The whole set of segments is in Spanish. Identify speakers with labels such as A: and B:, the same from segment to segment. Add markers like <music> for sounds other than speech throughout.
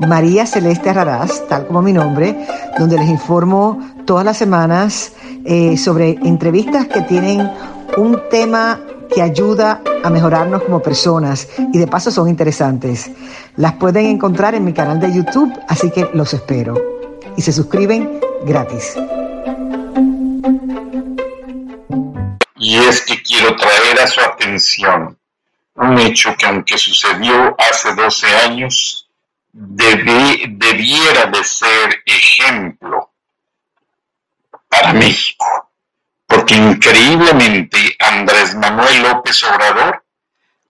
A: María Celeste Raraz, tal como mi nombre, donde les informo todas las semanas eh, sobre entrevistas que tienen un tema que ayuda a mejorarnos como personas y de paso son interesantes. Las pueden encontrar en mi canal de YouTube, así que los espero. Y se suscriben gratis.
B: Y es que quiero traer a su atención un hecho que aunque sucedió hace 12 años, debiera de ser ejemplo para México, porque increíblemente Andrés Manuel López Obrador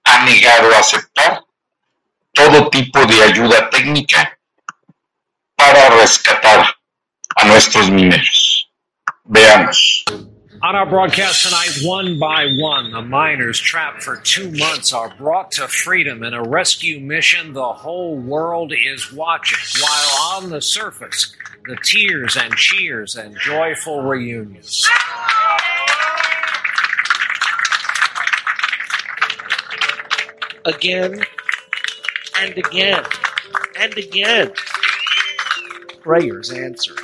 B: ha negado a aceptar todo tipo de ayuda técnica para rescatar a nuestros mineros. Veamos.
C: On our broadcast tonight, one by one, the miners trapped for two months are brought to freedom in a rescue mission the whole world is watching, while on the surface, the tears and cheers and joyful reunions.
D: Again and again and again, prayers answered.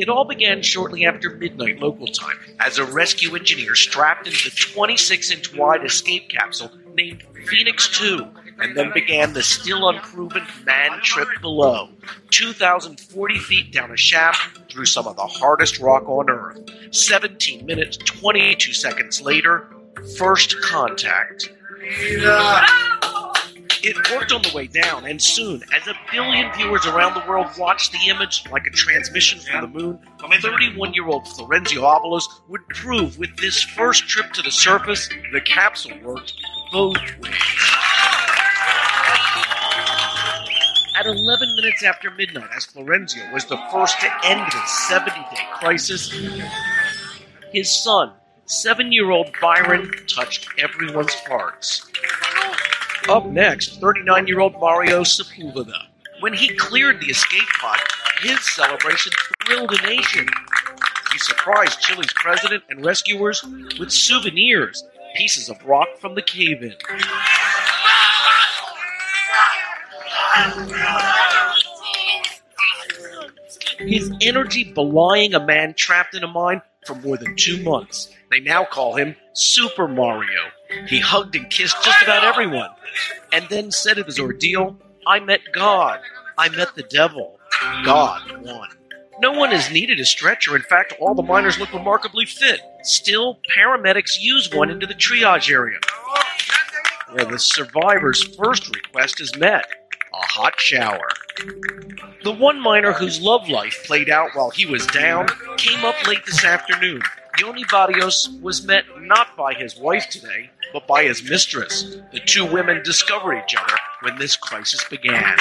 D: It all began shortly after midnight local time as a rescue engineer strapped into the 26 inch wide escape capsule named Phoenix 2 and then began the still unproven man trip below, 2,040 feet down a shaft through some of the hardest rock on Earth. 17 minutes, 22 seconds later, first contact. It worked on the way down, and soon, as a billion viewers around the world watched the image like a transmission from the moon, 31 year old Florenzio Avalos would prove with this first trip to the surface, the capsule worked both ways. At 11 minutes after midnight, as Florenzio was the first to end this 70 day crisis, his son, seven year old Byron, touched everyone's hearts. Up next, 39 year old Mario Sepulveda. When he cleared the escape pod, his celebration thrilled a nation. He surprised Chile's president and rescuers with souvenirs, pieces of rock from the cave in. His energy belying a man trapped in a mine for more than two months. They now call him Super Mario. He hugged and kissed just about everyone, and then said of his ordeal, I met God. I met the devil. God won. No one is needed a stretcher. In fact, all the miners look remarkably fit. Still, paramedics use one into the triage area, where the survivor's first request is met a hot shower. The one miner whose love life played out while he was down came up late this afternoon. Yoni Barrios was met not by his wife today, but by his mistress. The two women discovered each other when this crisis began.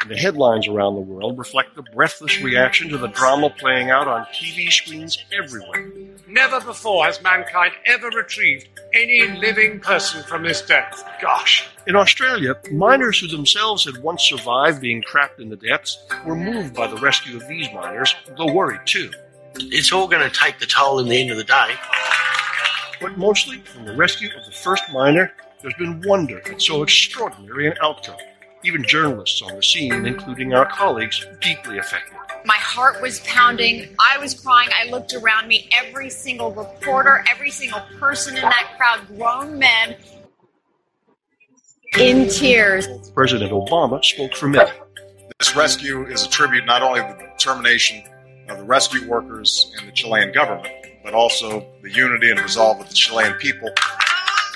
E: And the headlines around the world reflect the breathless reaction to the drama playing out on TV screens everywhere.
F: Never before has mankind ever retrieved any living person from this depth. Gosh.
E: In Australia, miners who themselves had once survived being trapped in the depths were moved by the rescue of these miners, though worried too.
G: It's all going to take the toll in the end of the day.
E: But mostly, from the rescue of the first miner, there's been wonder at so extraordinary an outcome. Even journalists on the scene, including our colleagues, deeply affected.
H: My heart was pounding. I was crying. I looked around me. Every single reporter, every single person in that crowd, grown men, in tears.
E: President Obama spoke for many.
I: This rescue is a tribute not only to the determination of the rescue workers and the Chilean government, but also the unity and resolve of the Chilean people.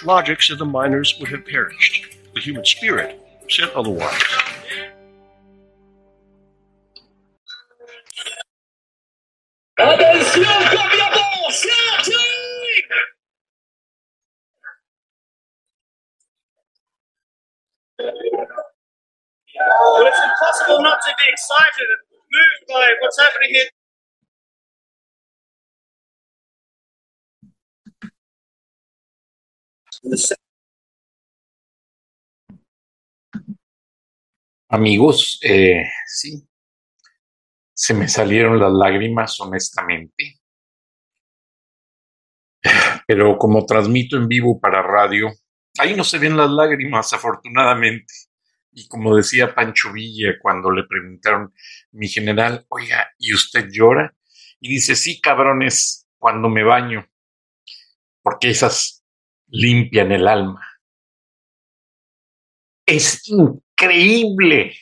E: Logic said the miners would have perished. The human spirit said otherwise.
J: Atención, cambiamos, siete. But it's impossible
K: not to be excited and moved by what's happening here.
B: Amigos, eh, sí, se me salieron las lágrimas, honestamente. Pero como transmito en vivo para radio, ahí no se ven las lágrimas, afortunadamente. Y como decía Pancho Villa cuando le preguntaron, mi general, oiga, ¿y usted llora? Y dice, sí, cabrones, cuando me baño, porque esas limpian el alma. Es increíble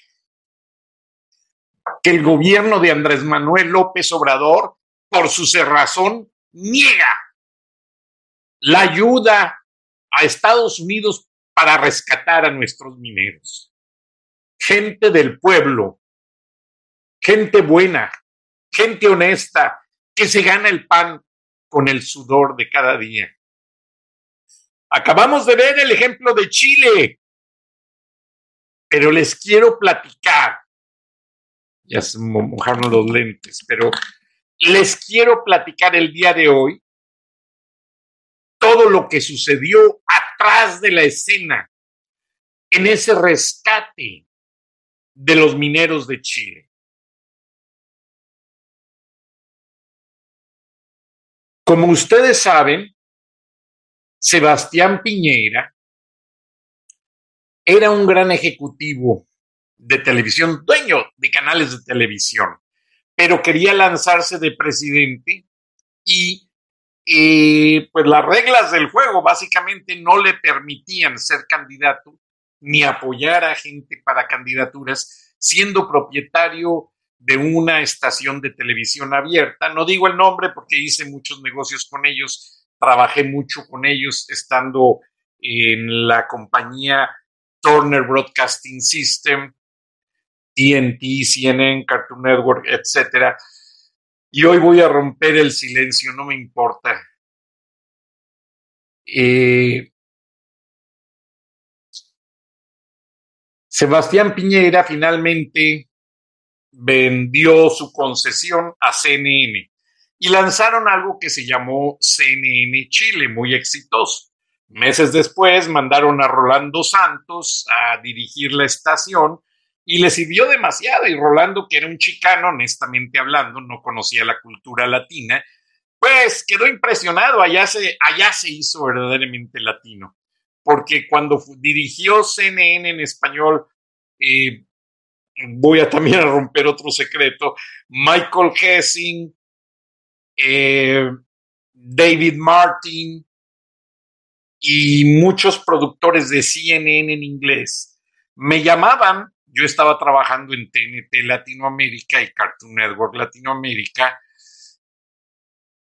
B: que el gobierno de Andrés Manuel López Obrador, por su cerrazón, niega la ayuda a Estados Unidos para rescatar a nuestros mineros gente del pueblo, gente buena, gente honesta, que se gana el pan con el sudor de cada día. Acabamos de ver el ejemplo de Chile, pero les quiero platicar, ya se mojaron los lentes, pero les quiero platicar el día de hoy todo lo que sucedió atrás de la escena en ese rescate de los mineros de Chile. Como ustedes saben, Sebastián Piñera era un gran ejecutivo de televisión, dueño de canales de televisión, pero quería lanzarse de presidente y eh, pues las reglas del juego básicamente no le permitían ser candidato ni apoyar a gente para candidaturas siendo propietario de una estación de televisión abierta. No digo el nombre porque hice muchos negocios con ellos, trabajé mucho con ellos estando en la compañía Turner Broadcasting System, TNT, CNN, Cartoon Network, etc. Y hoy voy a romper el silencio, no me importa. Eh, Sebastián Piñera finalmente vendió su concesión a CNN y lanzaron algo que se llamó CNN Chile, muy exitoso. Meses después mandaron a Rolando Santos a dirigir la estación y le sirvió demasiado. Y Rolando, que era un chicano, honestamente hablando, no conocía la cultura latina, pues quedó impresionado, allá se, allá se hizo verdaderamente latino. Porque cuando dirigió CNN en español, eh, voy a también a romper otro secreto, Michael Hessing, eh, David Martin y muchos productores de CNN en inglés me llamaban, yo estaba trabajando en TNT Latinoamérica y Cartoon Network Latinoamérica,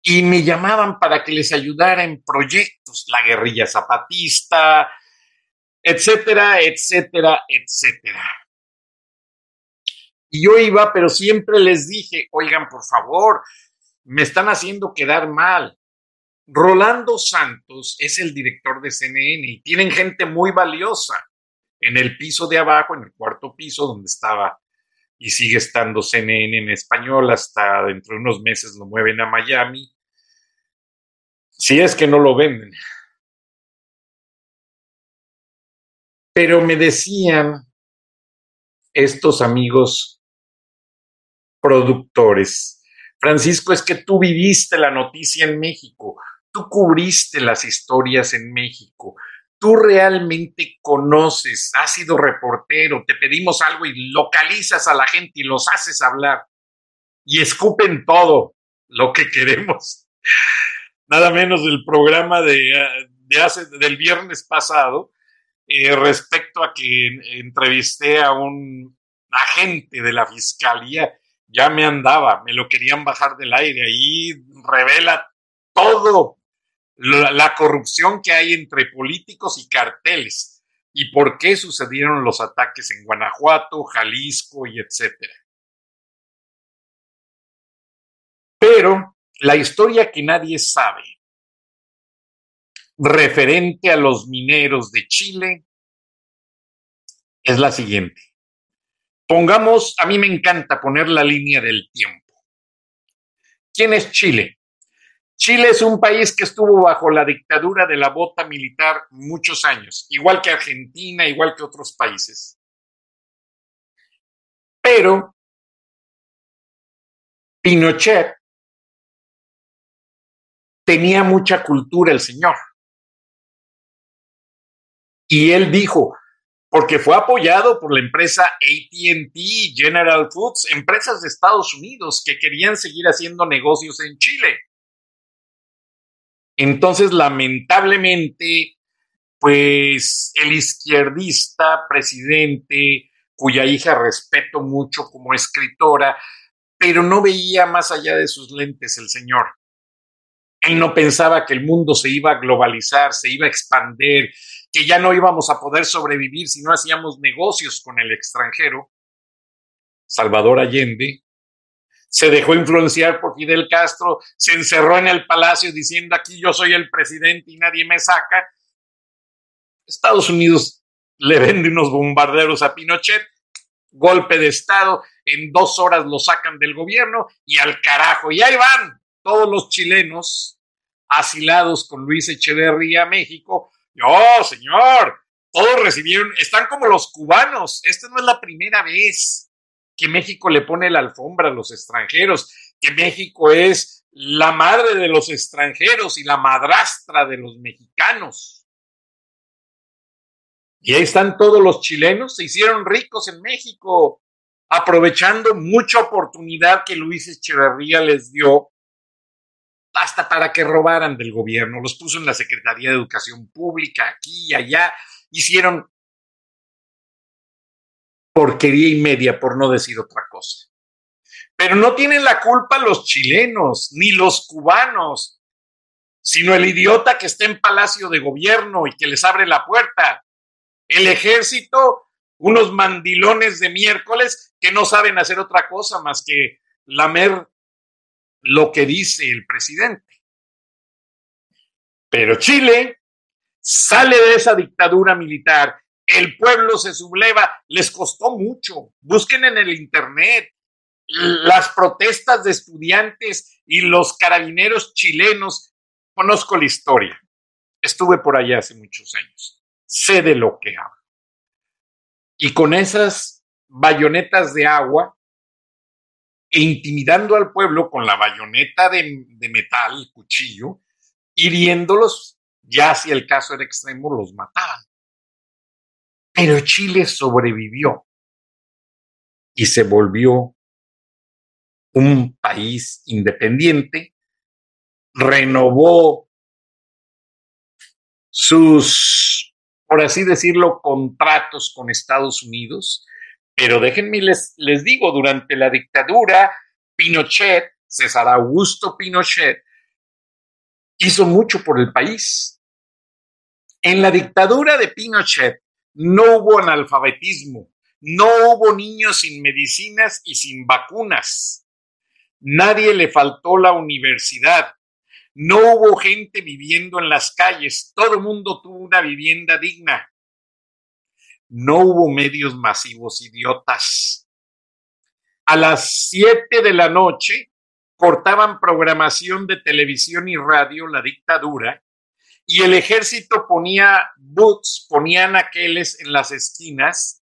B: y me llamaban para que les ayudara en proyectos, la guerrilla zapatista, etcétera, etcétera, etcétera. Y yo iba, pero siempre les dije, oigan, por favor, me están haciendo quedar mal. Rolando Santos es el director de CNN y tienen gente muy valiosa en el piso de abajo, en el cuarto piso donde estaba y sigue estando CNN en español. Hasta dentro de unos meses lo mueven a Miami. Si es que no lo venden. Pero me decían estos amigos productores, Francisco, es que tú viviste la noticia en México, tú cubriste las historias en México, tú realmente conoces, has sido reportero, te pedimos algo y localizas a la gente y los haces hablar y escupen todo lo que queremos. <laughs> Nada menos del programa de, hace, del viernes pasado, eh, respecto a que entrevisté a un agente de la fiscalía, ya me andaba, me lo querían bajar del aire, ahí revela todo la, corrupción que hay entre políticos y carteles y por qué sucedieron los ataques en Guanajuato, Jalisco y etcétera. Pero la historia que nadie sabe referente a los mineros de Chile es la siguiente. Pongamos, a mí me encanta poner la línea del tiempo. ¿Quién es Chile? Chile es un país que estuvo bajo la dictadura de la bota militar muchos años, igual que Argentina, igual que otros países. Pero Pinochet tenía mucha cultura el señor. Y él dijo, porque fue apoyado por la empresa ATT, General Foods, empresas de Estados Unidos que querían seguir haciendo negocios en Chile. Entonces, lamentablemente, pues el izquierdista presidente, cuya hija respeto mucho como escritora, pero no veía más allá de sus lentes el señor. Él no pensaba que el mundo se iba a globalizar, se iba a expandir, que ya no íbamos a poder sobrevivir si no hacíamos negocios con el extranjero. Salvador Allende se dejó influenciar por Fidel Castro, se encerró en el palacio diciendo aquí yo soy el presidente y nadie me saca. Estados Unidos le vende unos bombarderos a Pinochet, golpe de Estado, en dos horas lo sacan del gobierno y al carajo. Y ahí van todos los chilenos asilados con Luis Echeverría a México. ¡Oh, señor! Todos recibieron, están como los cubanos. Esta no es la primera vez que México le pone la alfombra a los extranjeros, que México es la madre de los extranjeros y la madrastra de los mexicanos. Y ahí están todos los chilenos, se hicieron ricos en México, aprovechando mucha oportunidad que Luis Echeverría les dio hasta para que robaran del gobierno. Los puso en la Secretaría de Educación Pública, aquí y allá. Hicieron porquería y media, por no decir otra cosa. Pero no tienen la culpa los chilenos, ni los cubanos, sino el idiota que está en Palacio de Gobierno y que les abre la puerta. El ejército, unos mandilones de miércoles que no saben hacer otra cosa más que lamer lo que dice el presidente. Pero Chile sale de esa dictadura militar, el pueblo se subleva, les costó mucho. Busquen en el Internet las protestas de estudiantes y los carabineros chilenos. Conozco la historia. Estuve por allá hace muchos años. Sé de lo que hablo. Y con esas bayonetas de agua e intimidando al pueblo con la bayoneta de, de metal, cuchillo, hiriéndolos, ya si el caso era extremo, los mataban. Pero Chile sobrevivió y se volvió un país independiente, renovó sus, por así decirlo, contratos con Estados Unidos, pero déjenme les, digo, durante la dictadura, Pinochet, César Augusto Pinochet, hizo mucho por el país. En la dictadura de Pinochet no hubo analfabetismo, no hubo niños sin medicinas y sin vacunas. Nadie le faltó la universidad. No hubo gente viviendo en las calles. Todo el mundo tuvo una vivienda digna no hubo medios masivos idiotas. A las siete de la noche cortaban programación de televisión y radio la dictadura y el ejército ponía boots, ponían aqueles en las esquinas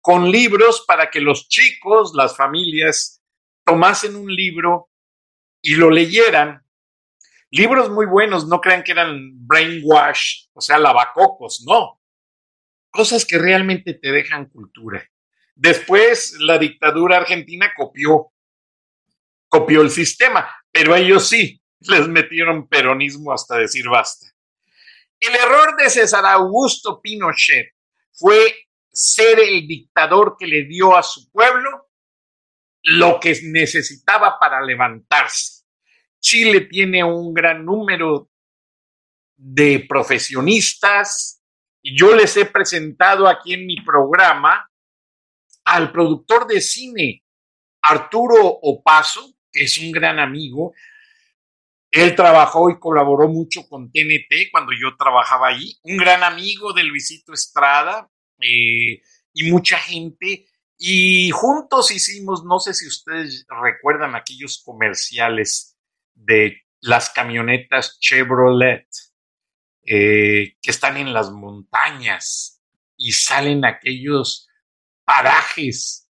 B: con libros para que los chicos, las familias, tomasen un libro y lo leyeran. Libros muy buenos, no crean que eran brainwash, o sea, lavacocos, no cosas que realmente te dejan cultura. Después la dictadura argentina copió, copió el sistema, pero ellos sí <laughs> les metieron peronismo hasta decir basta. El error de César Augusto Pinochet fue ser el dictador que le dio a su pueblo lo que necesitaba para levantarse. Chile tiene un gran número de profesionistas, yo les he presentado aquí en mi programa al productor de cine, Arturo Opaso, que es un gran amigo. Él trabajó y colaboró mucho con TNT cuando yo trabajaba ahí. Un gran amigo de Luisito Estrada eh, y mucha gente. Y juntos hicimos, no sé si ustedes recuerdan aquellos comerciales de las camionetas Chevrolet eh, que están en las montañas y salen aquellos parajes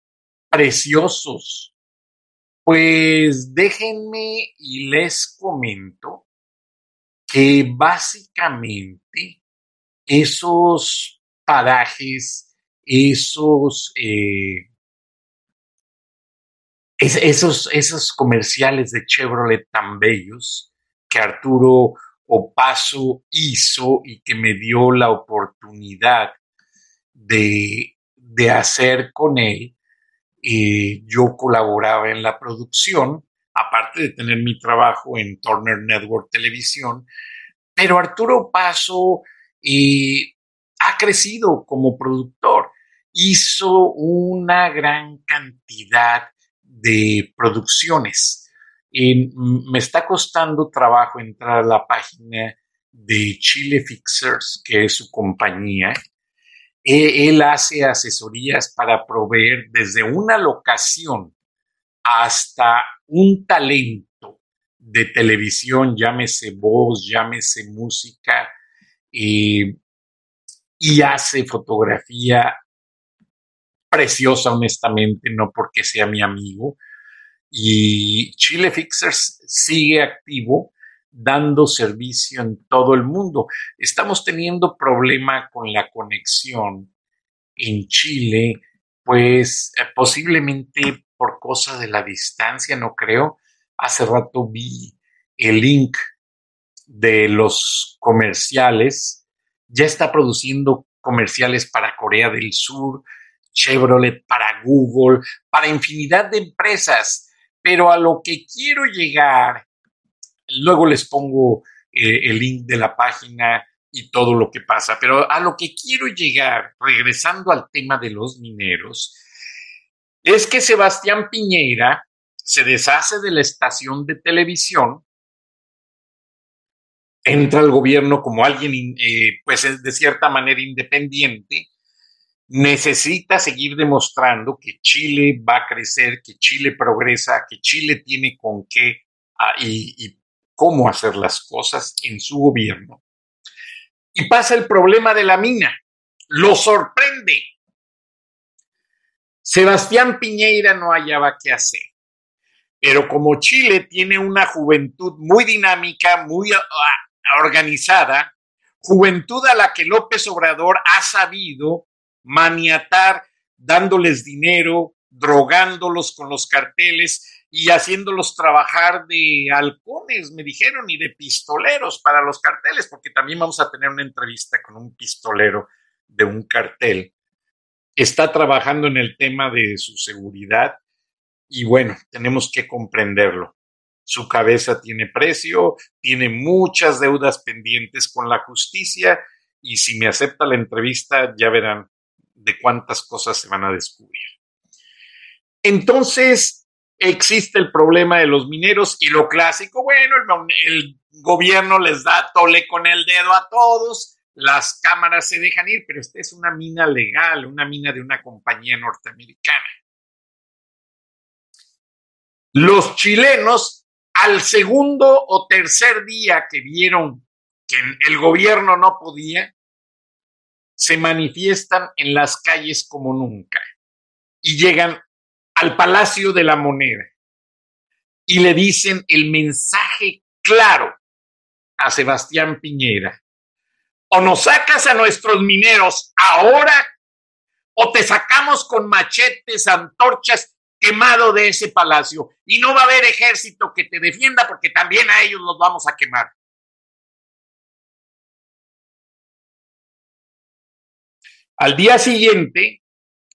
B: preciosos. Pues déjenme y les comento que básicamente esos parajes, esos, eh, esos, esos comerciales de Chevrolet tan bellos que Arturo Opaso hizo y que me dio la oportunidad de, de hacer con él. Eh, yo colaboraba en la producción, aparte de tener mi trabajo en Turner Network Televisión, pero Arturo Paso eh, ha crecido como productor. Hizo una gran cantidad de producciones. me está costando trabajo entrar a la página de Chile Fixers, que es su compañía. E, él hace asesorías para proveer desde una locación hasta un talento de televisión, llámese voz, llámese música, y hace fotografía preciosa, honestamente, no porque sea mi amigo. Y Chile Fixers sigue activo dando servicio en todo el mundo. Estamos teniendo problema con la conexión en Chile, pues eh, posiblemente por cosa de la distancia, no creo. Hace rato vi el link de los comerciales. Ya está produciendo comerciales para Corea del Sur, Chevrolet, para Google, para infinidad de empresas. Pero a lo que quiero llegar, luego les pongo eh, el link de la página y todo lo que pasa, pero a lo que quiero llegar, regresando al tema de los mineros, es que Sebastián Piñera se deshace de la estación de televisión, entra al gobierno como alguien, eh, pues de cierta manera independiente, necesita seguir demostrando que Chile va a crecer, que Chile progresa, que Chile tiene con qué ah, y, cómo hacer las cosas en su gobierno. Y pasa el problema de la mina. Lo sorprende. Sebastián Piñeira no hallaba qué hacer. Pero como Chile tiene una juventud muy dinámica, muy ah, organizada, juventud a la que López Obrador ha sabido maniatar dándoles dinero, drogándolos con los carteles y haciéndolos trabajar de halcones, me dijeron, y de pistoleros para los carteles, porque también vamos a tener una entrevista con un pistolero de un cartel. Está trabajando en el tema de su seguridad y bueno, tenemos que comprenderlo. Su cabeza tiene precio, tiene muchas deudas pendientes con la justicia y si me acepta la entrevista ya verán de cuántas cosas se van a descubrir. Entonces, existe el problema de los mineros y lo clásico, bueno, el, gobierno les da tole con el dedo a todos, las cámaras se dejan ir, pero esta es una mina legal, una mina de una compañía norteamericana. Los chilenos, al segundo o tercer día que vieron que el gobierno no podía, se manifiestan en las calles como nunca y llegan al Palacio de la Moneda y le dicen el mensaje claro a Sebastián Piñera. O nos sacas a nuestros mineros ahora o te sacamos con machetes, antorchas quemado de ese palacio y no va a haber ejército que te defienda porque también a ellos los vamos a quemar. Al día siguiente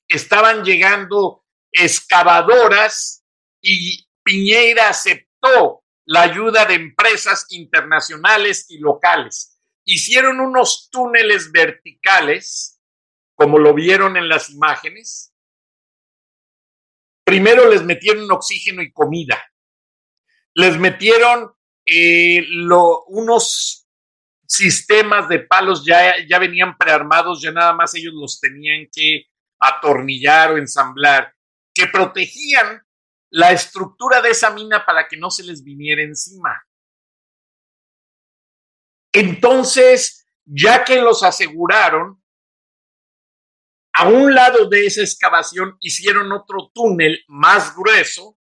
B: estaban llegando excavadoras y Piñeira aceptó la ayuda de empresas internacionales y locales. Hicieron unos túneles verticales, como lo vieron en las imágenes. Primero les metieron oxígeno y comida. Les metieron eh, unos sistemas de palos ya, ya venían prearmados, ya nada más ellos los tenían que atornillar o ensamblar, que protegían la estructura de esa mina para que no se les viniera encima. Entonces, ya que los aseguraron, a un lado de esa excavación hicieron otro túnel más grueso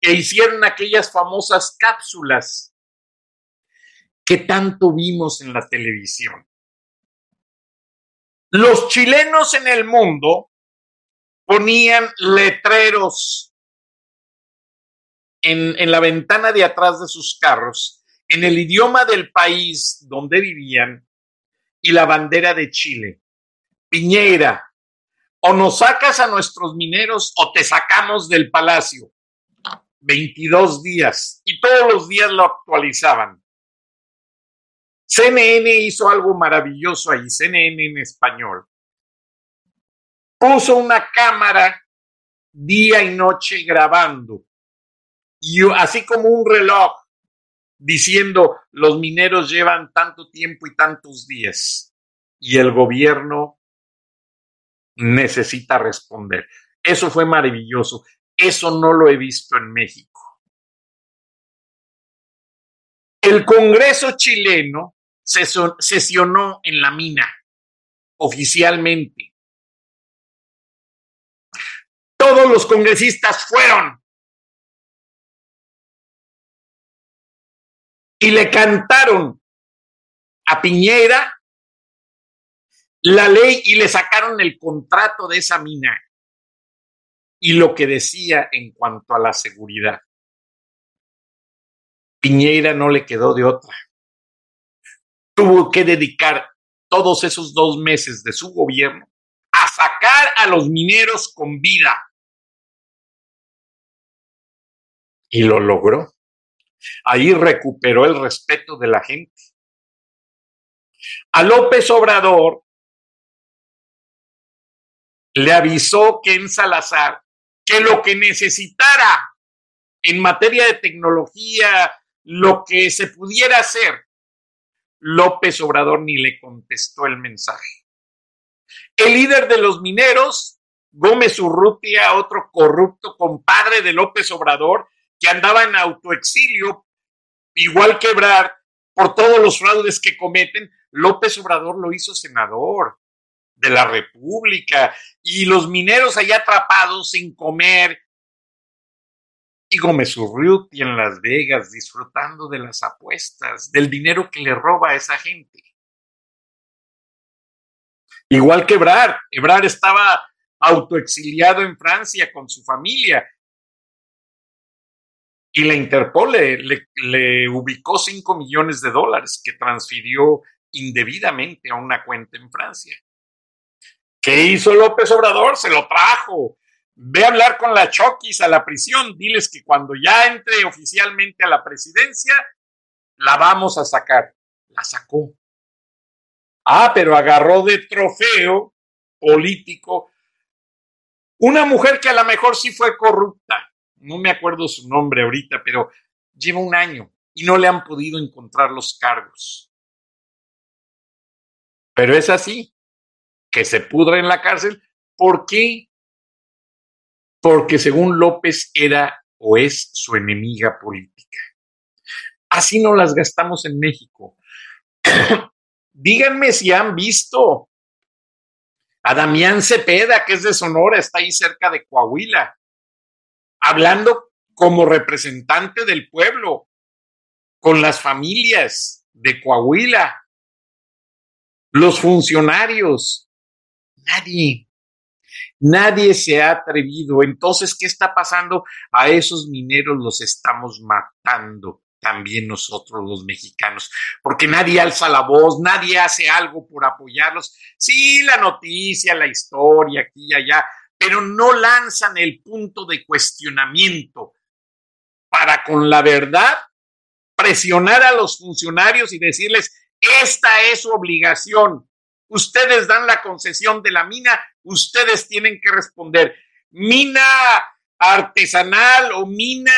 B: e hicieron aquellas famosas cápsulas que tanto vimos en la televisión. Los chilenos en el mundo ponían letreros en, en, la ventana de atrás de sus carros en el idioma del país donde vivían y la bandera de Chile. Piñera, o nos sacas a nuestros mineros o te sacamos del palacio. 22 días y todos los días lo actualizaban. CNN hizo algo maravilloso ahí, CNN en español. Puso una cámara día y noche grabando y así como un reloj diciendo los mineros llevan tanto tiempo y tantos días y el gobierno necesita responder. Eso fue maravilloso. Eso no lo he visto en México. El Congreso chileno sesionó en la mina oficialmente. Todos los congresistas fueron y le cantaron a Piñera la ley y le sacaron el contrato de esa mina y lo que decía en cuanto a la seguridad. Piñera no le quedó de otra. Tuvo que dedicar todos esos dos meses de su gobierno a sacar a los mineros con vida. Y lo logró. Ahí recuperó el respeto de la gente. A López Obrador le avisó Ken Salazar que lo que necesitara en materia de tecnología, lo que se pudiera hacer, López Obrador ni le contestó el mensaje. El líder de los mineros, Gómez Urrutia, otro corrupto compadre de López Obrador, que andaba en autoexilio, igual que Ebrard, por todos los fraudes que cometen, López Obrador lo hizo senador de la República y los mineros allá atrapados sin comer. Y Gómez Urruti en Las Vegas disfrutando de las apuestas, del dinero que le roba a esa gente. Igual que Ebrard, Ebrard estaba autoexiliado en Francia con su familia. Y la Interpol le, le, le ubicó 5 millones de dólares que transfirió indebidamente a una cuenta en Francia. ¿Qué hizo López Obrador? Se lo trajo. Ve a hablar con la Chokis a la prisión. Diles que cuando ya entre oficialmente a la presidencia, la vamos a sacar. La sacó. Ah, pero agarró de trofeo político una mujer que a lo mejor sí fue corrupta. No me acuerdo su nombre ahorita, pero lleva un año y no le han podido encontrar los cargos. Pero es así que se pudra en la cárcel. ¿Por qué? Porque según López era o es su enemiga política. Así no las gastamos en México. <coughs> Díganme si han visto a Damián Cepeda, que es de Sonora, está ahí cerca de Coahuila, hablando como representante del pueblo, con las familias de Coahuila, los funcionarios, Nadie. Nadie se ha atrevido. Entonces, ¿qué está pasando? A esos mineros los estamos matando también nosotros los mexicanos, porque nadie alza la voz, nadie hace algo por apoyarlos. Sí, la noticia, la historia, aquí y allá, pero no lanzan el punto de cuestionamiento para con la verdad presionar a los funcionarios y decirles, esta es su obligación, ustedes dan la concesión de la mina, ustedes tienen que responder. Mina artesanal o mina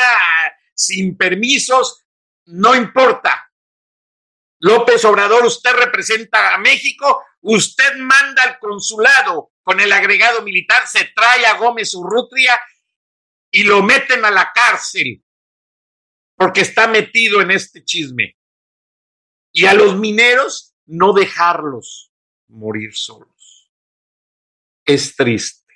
B: sin permisos, no importa. López Obrador, usted representa a México, usted manda al consulado con el agregado militar, se trae a Gómez Urrutria y lo meten a la cárcel porque está metido en este chisme. Y a los mineros no dejarlos morir solos. Es triste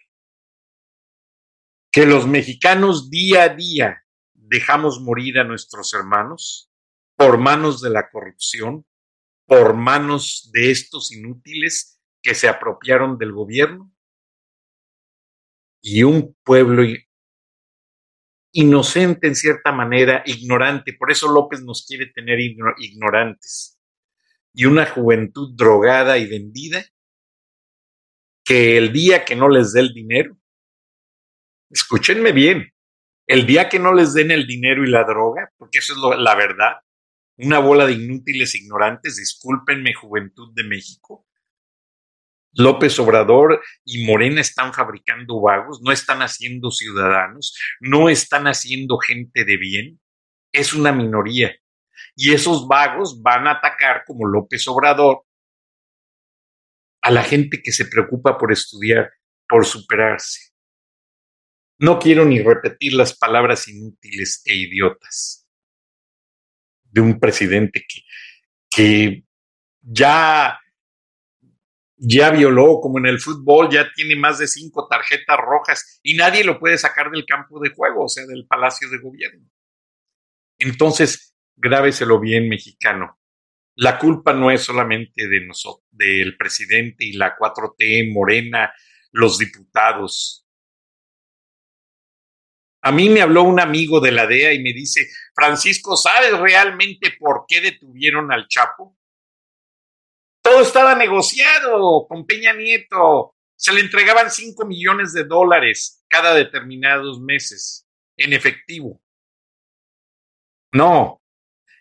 B: que los mexicanos día a día dejamos morir a nuestros hermanos por manos de la corrupción, por manos de estos inútiles que se apropiaron del gobierno y un pueblo inocente en cierta manera, ignorante. Por eso López nos quiere tener ignorantes. Y una juventud drogada y vendida que el día que no les dé el dinero, escúchenme bien, el día que no les den el dinero y la droga, porque eso es la verdad, una bola de inútiles ignorantes, discúlpenme juventud de México, López Obrador y Morena están fabricando vagos, no están haciendo ciudadanos, no están haciendo gente de bien, es una minoría. Y esos vagos van a atacar como López Obrador a la gente que se preocupa por estudiar, por superarse. No quiero ni repetir las palabras inútiles e idiotas de un presidente que, que ya ya violó, como en el fútbol, ya tiene más de cinco tarjetas rojas y nadie lo puede sacar del campo de juego, o sea, del palacio de gobierno. Entonces, grábeselo bien, mexicano. La culpa no es solamente de nosotros, del presidente y la 4T, Morena, los diputados. A mí me habló un amigo de la DEA y me dice, Francisco, ¿sabes realmente por qué detuvieron al Chapo? Todo estaba negociado con Peña Nieto. Se le entregaban 5 millones de dólares cada determinados meses en efectivo. No.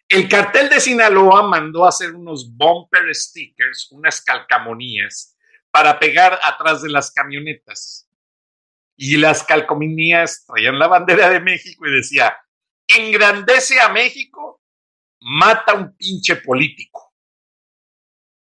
B: El cartel de Sinaloa mandó a hacer unos bumper stickers, unas calcamonías, para pegar atrás de las camionetas. Y las calcomanías traían la bandera de México y decía, engrandece a México, mata a un pinche político.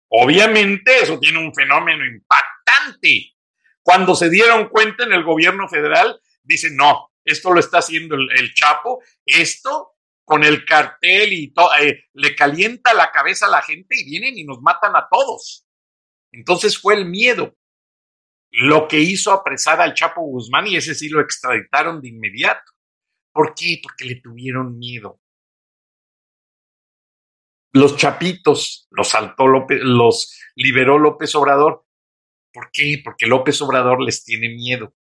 B: Obviamente eso tiene un fenómeno impactante. Cuando se dieron cuenta en el gobierno federal, dicen, no, esto lo está haciendo el, Chapo, esto con el cartel y todo, eh, le calienta la cabeza a la gente y vienen y nos matan a todos. Entonces fue el miedo lo que hizo apresar al Chapo Guzmán y ese sí lo extraditaron de inmediato. ¿Por qué? Porque le tuvieron miedo los chapitos los saltó López, los liberó López Obrador. ¿Por qué? Porque López Obrador les tiene miedo.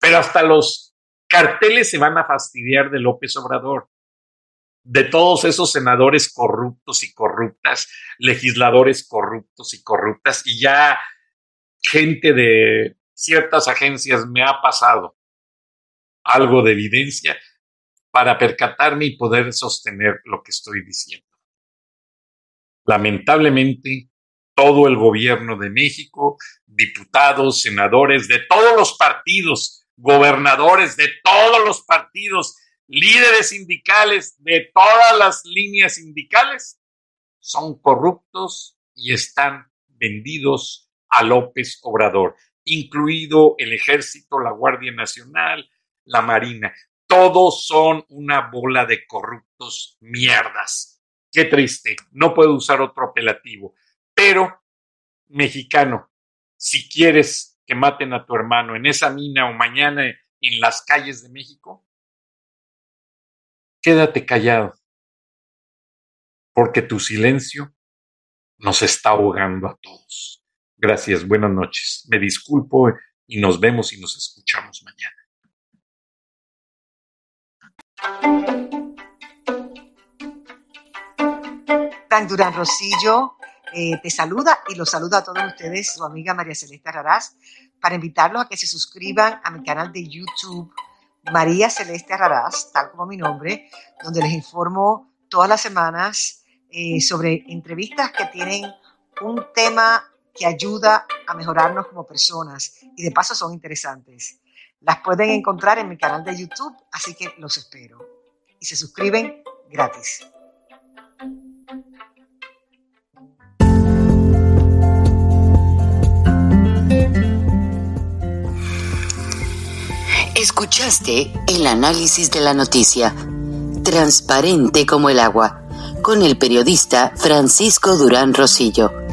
B: Pero hasta los carteles se van a fastidiar de López Obrador, de todos esos senadores corruptos y corruptas, legisladores corruptos y corruptas, y ya gente de ciertas agencias me ha pasado algo de evidencia para percatarme y poder sostener lo que estoy diciendo. Lamentablemente, todo el gobierno de México, diputados, senadores de todos los partidos, gobernadores de todos los partidos, líderes sindicales de todas las líneas sindicales, son corruptos y están vendidos a López Obrador, incluido el ejército, la Guardia Nacional, la Marina. Todos son una bola de corruptos mierdas Qué triste, no puedo usar otro apelativo. Pero, mexicano, si quieres que maten a tu hermano en esa mina o mañana en las calles de México, quédate callado, porque tu silencio nos está ahogando a todos. Gracias, buenas noches. Me disculpo y nos vemos y nos escuchamos mañana.
A: Durán Rosillo eh, te saluda y los saluda a todos ustedes, su amiga María Celeste Ararás, para invitarlos a que se suscriban a mi canal de YouTube, María Celeste Ararás, tal como mi nombre, donde les informo todas las semanas eh, sobre entrevistas que tienen un tema que ayuda a mejorarnos como personas y de paso son interesantes. Las pueden encontrar en mi canal de YouTube, así que los espero. Y se suscriben gratis.
L: Escuchaste el análisis de la noticia, transparente como el agua, con el periodista Francisco Durán Rosillo